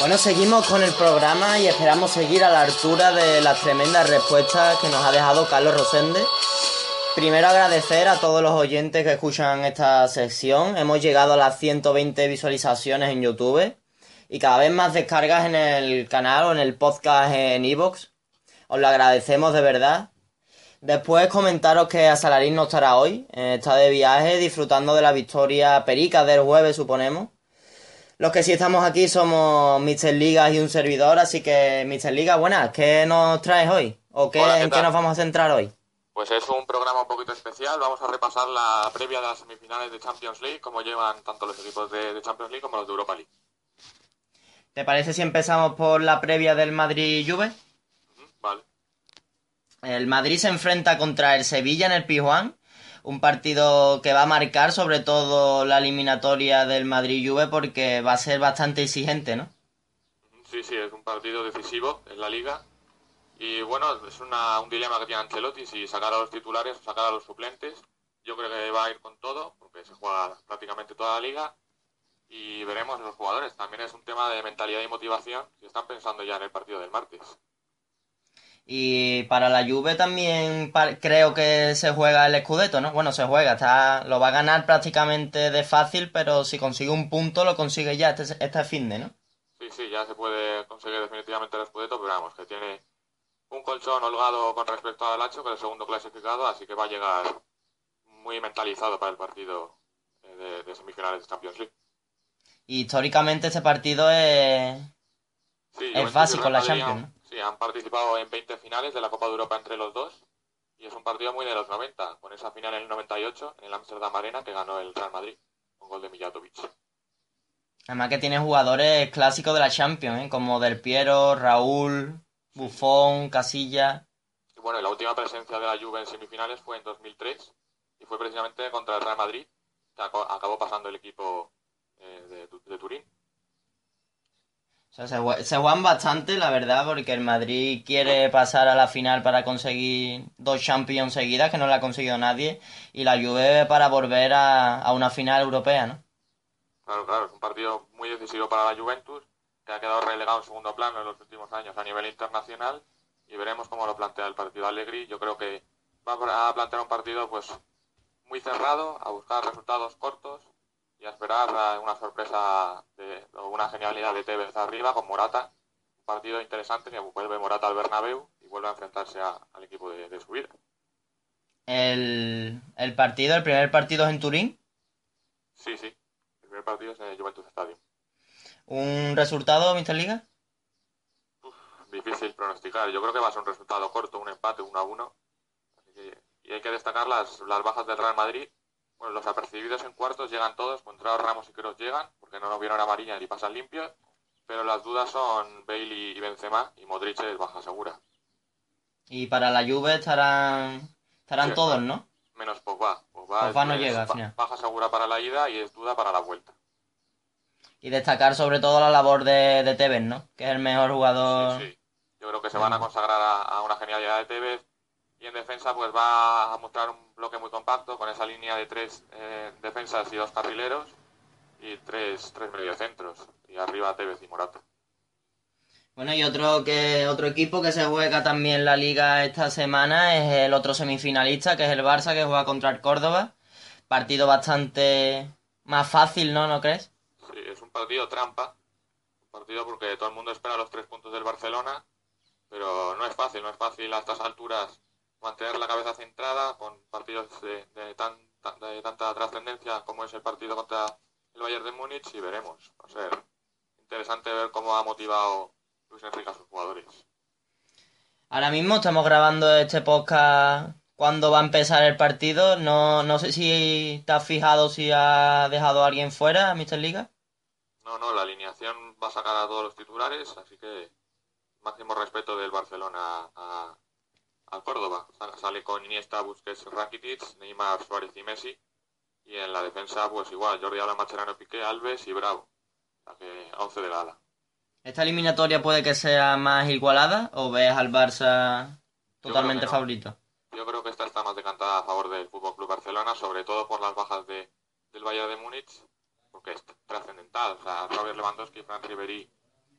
Bueno, seguimos con el programa y esperamos seguir a la altura de las tremendas respuestas que nos ha dejado Carlos Rosende. Primero agradecer a todos los oyentes que escuchan esta sección. Hemos llegado a las 120 visualizaciones en YouTube y cada vez más descargas en el canal o en el podcast en iVoox. Os lo agradecemos de verdad. Después comentaros que Asalarín no estará hoy, eh, está de viaje disfrutando de la victoria perica del jueves, suponemos. Los que sí estamos aquí somos Mr. Ligas y un servidor, así que Mr. Liga, buenas, ¿qué nos traes hoy? ¿O qué, Hola, ¿qué en qué nos vamos a centrar hoy? Pues es un programa un poquito especial. Vamos a repasar la previa de las semifinales de Champions League, como llevan tanto los equipos de, de Champions League como los de Europa League. ¿Te parece si empezamos por la previa del Madrid-Juve? Vale. El Madrid se enfrenta contra el Sevilla en el Pizjuán, un partido que va a marcar sobre todo la eliminatoria del Madrid-Juve porque va a ser bastante exigente, ¿no? Sí, sí, es un partido decisivo en la liga. Y bueno, es una- un dilema que tiene Ancelotti, si sacar a los titulares o sacar a los suplentes. Yo creo que va a ir con todo, porque se juega prácticamente toda la liga. Y veremos los jugadores. También es un tema de mentalidad y motivación, si están pensando ya en el partido del martes. Y para la Juve también creo que se juega el Scudetto, ¿no? Bueno, se juega, está, lo va a ganar prácticamente de fácil, pero si consigue un punto lo consigue ya este, este fin de, ¿no? Sí, sí, ya se puede conseguir definitivamente el Scudetto, pero vamos, que tiene un colchón holgado con respecto al Lacho, que es el segundo clasificado, así que va a llegar muy mentalizado para el partido de, de semifinales de Champions League. Y históricamente este partido es... Sí, Es básico la Champions, han- Sí, han participado en 20 finales de la Copa de Europa entre los dos, y es un partido muy de los 90, con esa final en el 98 en el Amsterdam Arena que ganó el Real Madrid, con gol de Mijatovic. Además que tiene jugadores clásicos de la Champions, ¿eh? Como Del Piero, Raúl, Buffon, Casilla. Y bueno, y la última presencia de la Juve en semifinales fue en 2003 y fue precisamente contra el Real Madrid, que acabó pasando el equipo eh, de Turín. O sea, se, jue- se juegan bastante, la verdad, porque el Madrid quiere pasar a la final para conseguir dos Champions seguidas, que no la ha conseguido nadie, y la Juve para volver a, a una final europea, ¿no? Claro, claro, es un partido muy decisivo para la Juventus, que ha quedado relegado en segundo plano en los últimos años a nivel internacional y veremos cómo lo plantea el partido Allegri. Yo creo que va a plantear un partido pues muy cerrado, a buscar resultados cortos y a esperar una sorpresa de, una genialidad de Tevez arriba con Morata. Un partido interesante que vuelve Morata al Bernabéu y vuelve a enfrentarse a- al equipo de, de su vida. El, el partido, el primer partido es en Turín. Sí, sí. El primer partido es en el Juventus Stadium. ¿Un resultado, Mr. Liga? difícil pronosticar. Yo creo que va a ser un resultado corto, un empate, 1 a 1. Así que- y hay que destacar las, las bajas del Real Madrid. Bueno, los apercibidos en cuartos llegan todos, Contrao, Ramos y Kroos llegan, porque no nos vieron amarilla ni pasan limpios. Pero las dudas son Bailey y Benzema, y Modric es baja segura. Y para la Juve estarán, estarán Sí. todos, ¿no? Menos Pogba. Pogba, Pogba no llega ba- baja segura para la ida y es duda para la vuelta. Y destacar sobre todo la labor de, de Tevez, ¿no? Que es el mejor jugador. Sí, sí. Yo creo que se van a consagrar a, a una genialidad de Tevez y en defensa pues va a mostrar un bloque muy compacto con esa línea de tres eh, defensas y dos carrileros y tres, tres mediocentros y arriba Tevez y Morata. Bueno, y otro que otro equipo que se juega también la liga esta semana es el otro semifinalista, que es el Barça, que juega contra el Córdoba. Partido bastante más fácil, ¿no? ¿No crees? Sí, es un partido trampa, un partido porque todo el mundo espera los tres puntos del Barcelona, pero no es fácil, no es fácil a estas alturas mantener la cabeza centrada con partidos de, de tan, de tanta trascendencia como es el partido contra el Bayern de Múnich y veremos. Va a ser interesante ver cómo ha motivado Luis Enrique a sus jugadores. Ahora mismo estamos grabando este podcast cuando va a empezar el partido. No, no sé si te has fijado si ha dejado a alguien fuera, Mr. Liga. No, no, la alineación va a sacar a todos los titulares, así que máximo respeto del Barcelona a, a Córdoba. Sale con Iniesta, Busquets, Rakitic, Neymar, Suárez y Messi. Y en la defensa, pues igual, Jordi Alba, Macherano, Piqué, Alves y Bravo. O sea que 11 de la ala. ¿Esta eliminatoria puede que sea más igualada o ves al Barça totalmente favorito? Yo creo que esta está más decantada a favor del Fútbol Club Barcelona, sobre todo por las bajas de, del Bayern de Múnich, porque es trascendental. O sea, Robert Lewandowski, Frank Ribery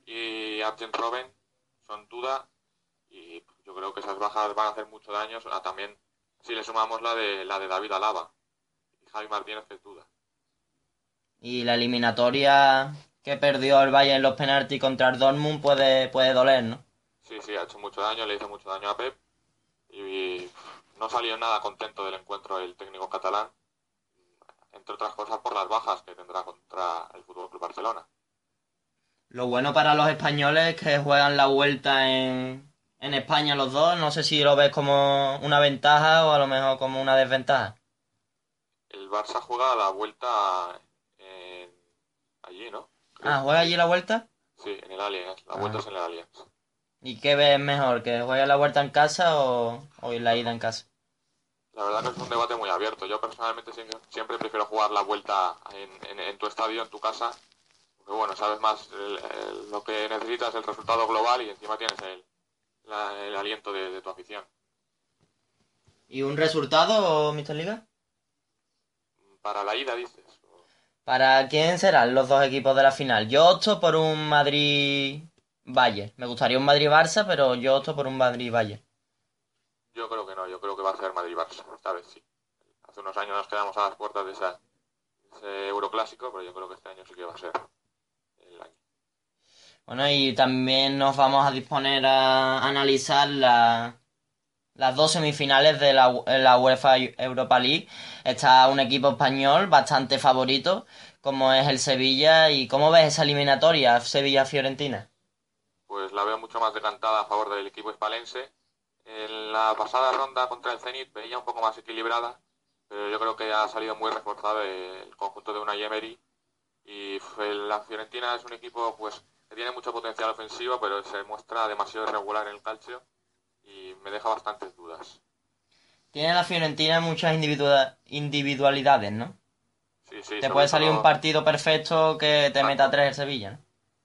y Arjen Robben son duda y yo creo que esas bajas van a hacer mucho daño. A también si le sumamos la de la de David Alaba y Javi Martínez que duda. Y la eliminatoria que perdió el Bayern en los penaltis contra el Dortmund puede, puede doler, ¿no? Sí, sí, ha hecho mucho daño, le hizo mucho daño a Pep y no salió nada contento del encuentro el técnico catalán, entre otras cosas por las bajas que tendrá contra el Fútbol Club Barcelona. Lo bueno para los españoles es que juegan la vuelta en, en España los dos. No sé si lo ves como una ventaja o a lo mejor como una desventaja. El Barça juega la vuelta en... allí, ¿no? Creo. Ah, ¿juega allí la vuelta? Sí, en el Allianz. La vuelta Ah. es en el Allianz. ¿Y qué ves mejor? ¿Que juegue la vuelta en casa o, o la ida en casa? La verdad que es un debate muy abierto. Yo personalmente siempre, siempre prefiero jugar la vuelta en, en- en tu estadio, en tu casa. Porque bueno, sabes más el- el- lo que necesitas, el resultado global y encima tienes el, la- el aliento de, de tu afición. ¿Y un resultado, Mr. Liga? Para la ida, dices. ¿Para quién serán los dos equipos de la final? Yo opto por un Madrid-Bayern. Me gustaría un Madrid-Barça, pero yo opto por un Madrid-Bayern. Yo creo que no, yo creo que va a ser Madrid-Barça. Esta vez sí. Hace unos años nos quedamos a las puertas de esa, ese Euroclásico, pero yo creo que este año sí que va a ser. Bueno, y también nos vamos a disponer a analizar la- las dos semifinales de la, la UEFA Europa League. Está un equipo español bastante favorito, como es el Sevilla. ¿Y cómo ves esa eliminatoria, Sevilla-Fiorentina? pues la veo mucho más decantada a favor del equipo hispalense. En la pasada ronda contra el Zenit veía un poco más equilibrada, pero yo creo que ha salido muy reforzado el conjunto de una Emery y la Fiorentina es un equipo pues tiene mucho potencial ofensivo, pero se muestra demasiado irregular en el calcio y me deja bastantes dudas. Tiene la Fiorentina muchas individua- individualidades, ¿no? Sí, sí, Te puede salir todo- un partido perfecto que te meta tres el Sevilla, ¿no?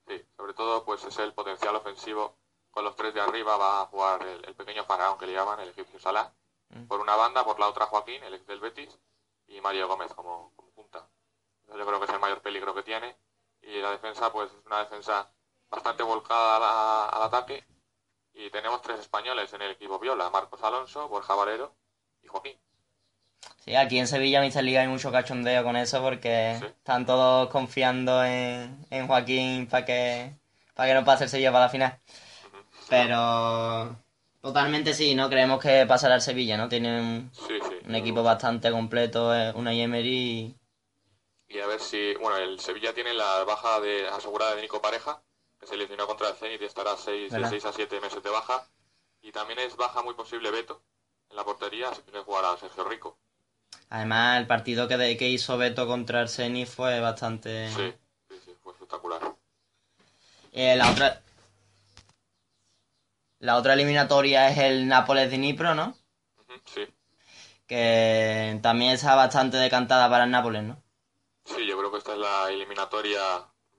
Sí, sobre todo pues es el potencial ofensivo. Con los tres de arriba va a jugar el, el pequeño faraón que le llaman, el egipcio Salah. Mm. Por una banda, por la otra Joaquín, el ex del Betis, y Mario Gómez como, como punta. Yo creo que es el mayor peligro que tiene. Y la defensa pues es una defensa bastante volcada la- al ataque. Y tenemos tres españoles en el equipo Viola, Marcos Alonso, Borja Valero y Joaquín. Sí, aquí en Sevilla, Mr. Liga, hay mucho cachondeo con eso porque Sí. están todos confiando en, en Joaquín para que, para que no pase el Sevilla para la final. Pero totalmente sí, ¿no? Creemos que pasará el Sevilla, ¿no? Tiene un, Sí, sí. un equipo bastante completo, eh, una Emery y... Y a ver si, bueno, el Sevilla tiene la baja de, asegurada de Nico Pareja, que se lesionó contra el Zenit y estará seis, de ¿Verdad? 6 a 7 meses de baja. Y también es baja muy posible Beto en la portería, así que jugará Sergio Rico. Además, el partido que, de- que hizo Beto contra el Zenit fue bastante... Sí, sí, sí, fue espectacular. Eh, la otra... La otra eliminatoria es el Nápoles-Dnipro, ¿no? Ujú, Sí, Que también está bastante decantada para el Nápoles, ¿no? sí, yo creo que esta es la eliminatoria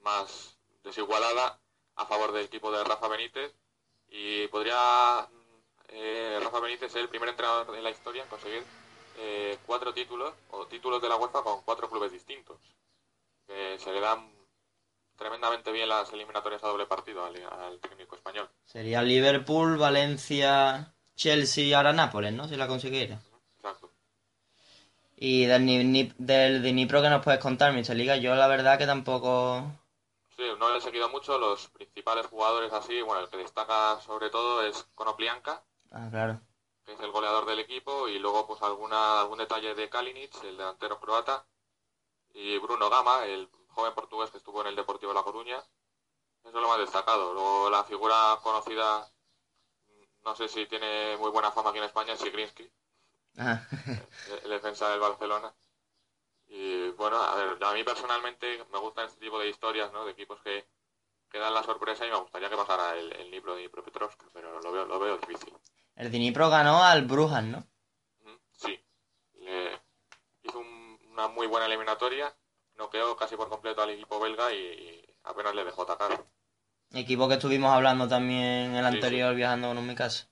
más desigualada a favor del equipo de Rafa Benítez. Y podría eh, Rafa Benítez ser el primer entrenador en la historia en conseguir eh, cuatro títulos o títulos de la UEFA con cuatro clubes distintos. Que se le dan tremendamente bien las eliminatorias a doble partido al, al técnico español. Sería Liverpool, Valencia, Chelsea y ahora Nápoles, ¿no? Si la consiguiera. Exacto. Y del, del Dnipro que nos puedes contar, Mr. Liga, yo la verdad que tampoco... Sí, no le he seguido mucho los principales jugadores así. Bueno, el que destaca sobre todo es Konoplianka, Ah, claro. que es el goleador del equipo, y luego pues alguna algún detalle de Kalinic, el delantero croata, y Bruno Gama, el joven portugués que estuvo en el Deportivo La Coruña. Eso es lo más destacado. Luego la figura conocida, no sé si tiene muy buena fama aquí en España, es Sigrinsky, Ah, el defensa del Barcelona. Y bueno, a ver, a mí personalmente me gustan este tipo de historias, ¿no? De equipos que, que dan la sorpresa y me gustaría que pasara el, el libro de Dnipropetrovsk, pero lo veo, lo veo difícil. el Dnipro ganó al Brujas, ¿no? Sí, le hizo un- una muy buena eliminatoria, noqueó casi por completo al equipo belga y, y apenas le dejó atacar. Equipo que estuvimos hablando también el Sí, anterior viajando con un mi casa.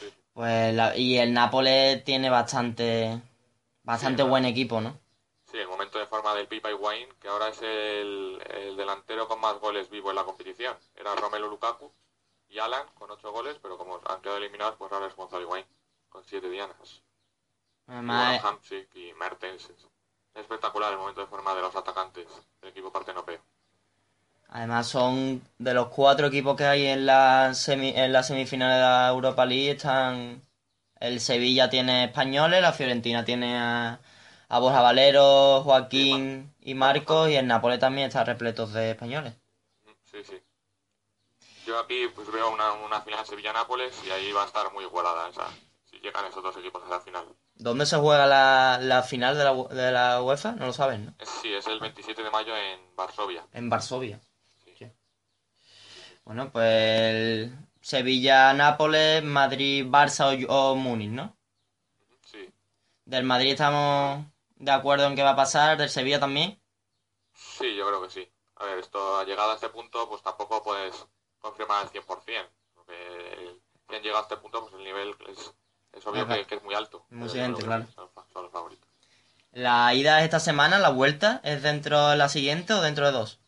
Sí. Pues la- y el Nápoles tiene bastante bastante buen equipo, ¿no? Momento de forma del Pipa Higuaín, que ahora es el, el delantero con más goles vivo en la competición. Era Romelu Lukaku y Alan con ocho goles, pero como han quedado eliminados, pues ahora es Gonzalo Higuaín con siete dianas. Hamsik y Mertens. Es espectacular el momento de forma de los atacantes del equipo partenopeo. además son de los cuatro equipos que hay en la semi, en la semifinal de la Europa League están el Sevilla tiene españoles, la Fiorentina tiene a, a Borja Valero, Joaquín y Marcos y el Nápoles también está repleto de españoles. Sí, sí. Yo aquí pues veo una, una final Sevilla-Nápoles y ahí va a estar muy igualada esa. Si llegan esos dos equipos a la final. ¿Dónde se juega la, la final de la, de la UEFA? No lo sabes, ¿no? Sí, es el 27 de mayo en Varsovia. En Varsovia. Sí. Sí. Bueno, pues el Sevilla, Nápoles, Madrid, Barça o, o Múnich, ¿no? Sí, Del Madrid estamos de acuerdo en qué va a pasar, del Sevilla también. sí, yo creo que sí. A ver, esto, llegado a este punto, pues tampoco puedes confirmar al 100%. Porque el- si han llegado a este punto, pues el nivel es, es obvio que, que es muy alto. Muy siguiente, claro. Son, son los favoritos. La ida es esta semana, la vuelta, ¿es dentro de la siguiente o dentro de dos?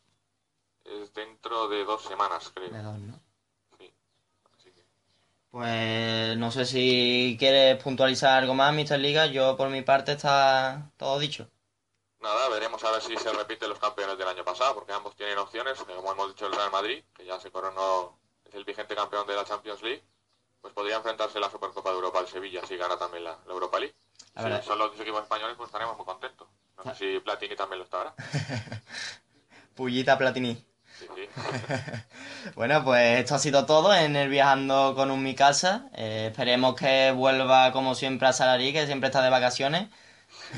Es dentro de dos semanas, creo. De dos, ¿no? Pues no sé si quieres puntualizar algo más, Mr. Liga. Yo por mi parte está todo dicho. Nada, veremos a ver si se repiten los campeones del año pasado, porque ambos tienen opciones, como hemos dicho el Real Madrid, que ya se coronó, es el vigente campeón de la Champions League, pues podría enfrentarse en la Supercopa de Europa al Sevilla si gana también la, la Europa League. La si son los dos equipos españoles, pues estaremos muy contentos. No sé si Platini también lo estará. Pullita Platini. Bueno, pues esto ha sido todo en el Viajando con un Mi Casa. Eh, esperemos que vuelva como siempre a Salarí, que siempre está de vacaciones.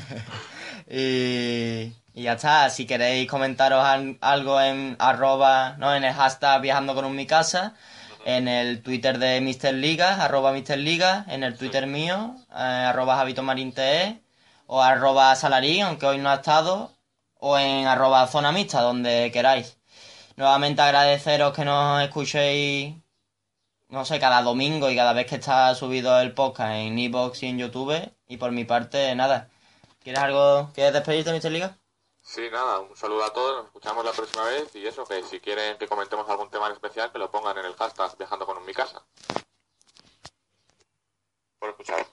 y, ya está. Si queréis comentaros al- algo en arroba, no, en el hashtag Viajando con un Mi Casa, en el Twitter de Mr. Liga, arroba Mr. Liga, en el Twitter mío, eh, arroba Javito Marín TE, o arroba Salarí, aunque hoy no ha estado, o en arroba Zona Mixta, donde queráis. Nuevamente agradeceros que nos escuchéis, no sé, cada domingo y cada vez que está subido el podcast en Evox y en YouTube. Y por mi parte, nada. ¿Quieres algo? ¿Quieres despedirte, Mr. Liga? Sí, nada, un saludo a todos, nos escuchamos la próxima vez y eso, que si quieren que comentemos algún tema en especial, que lo pongan en el hashtag viajando con un mi casa. Por escuchar.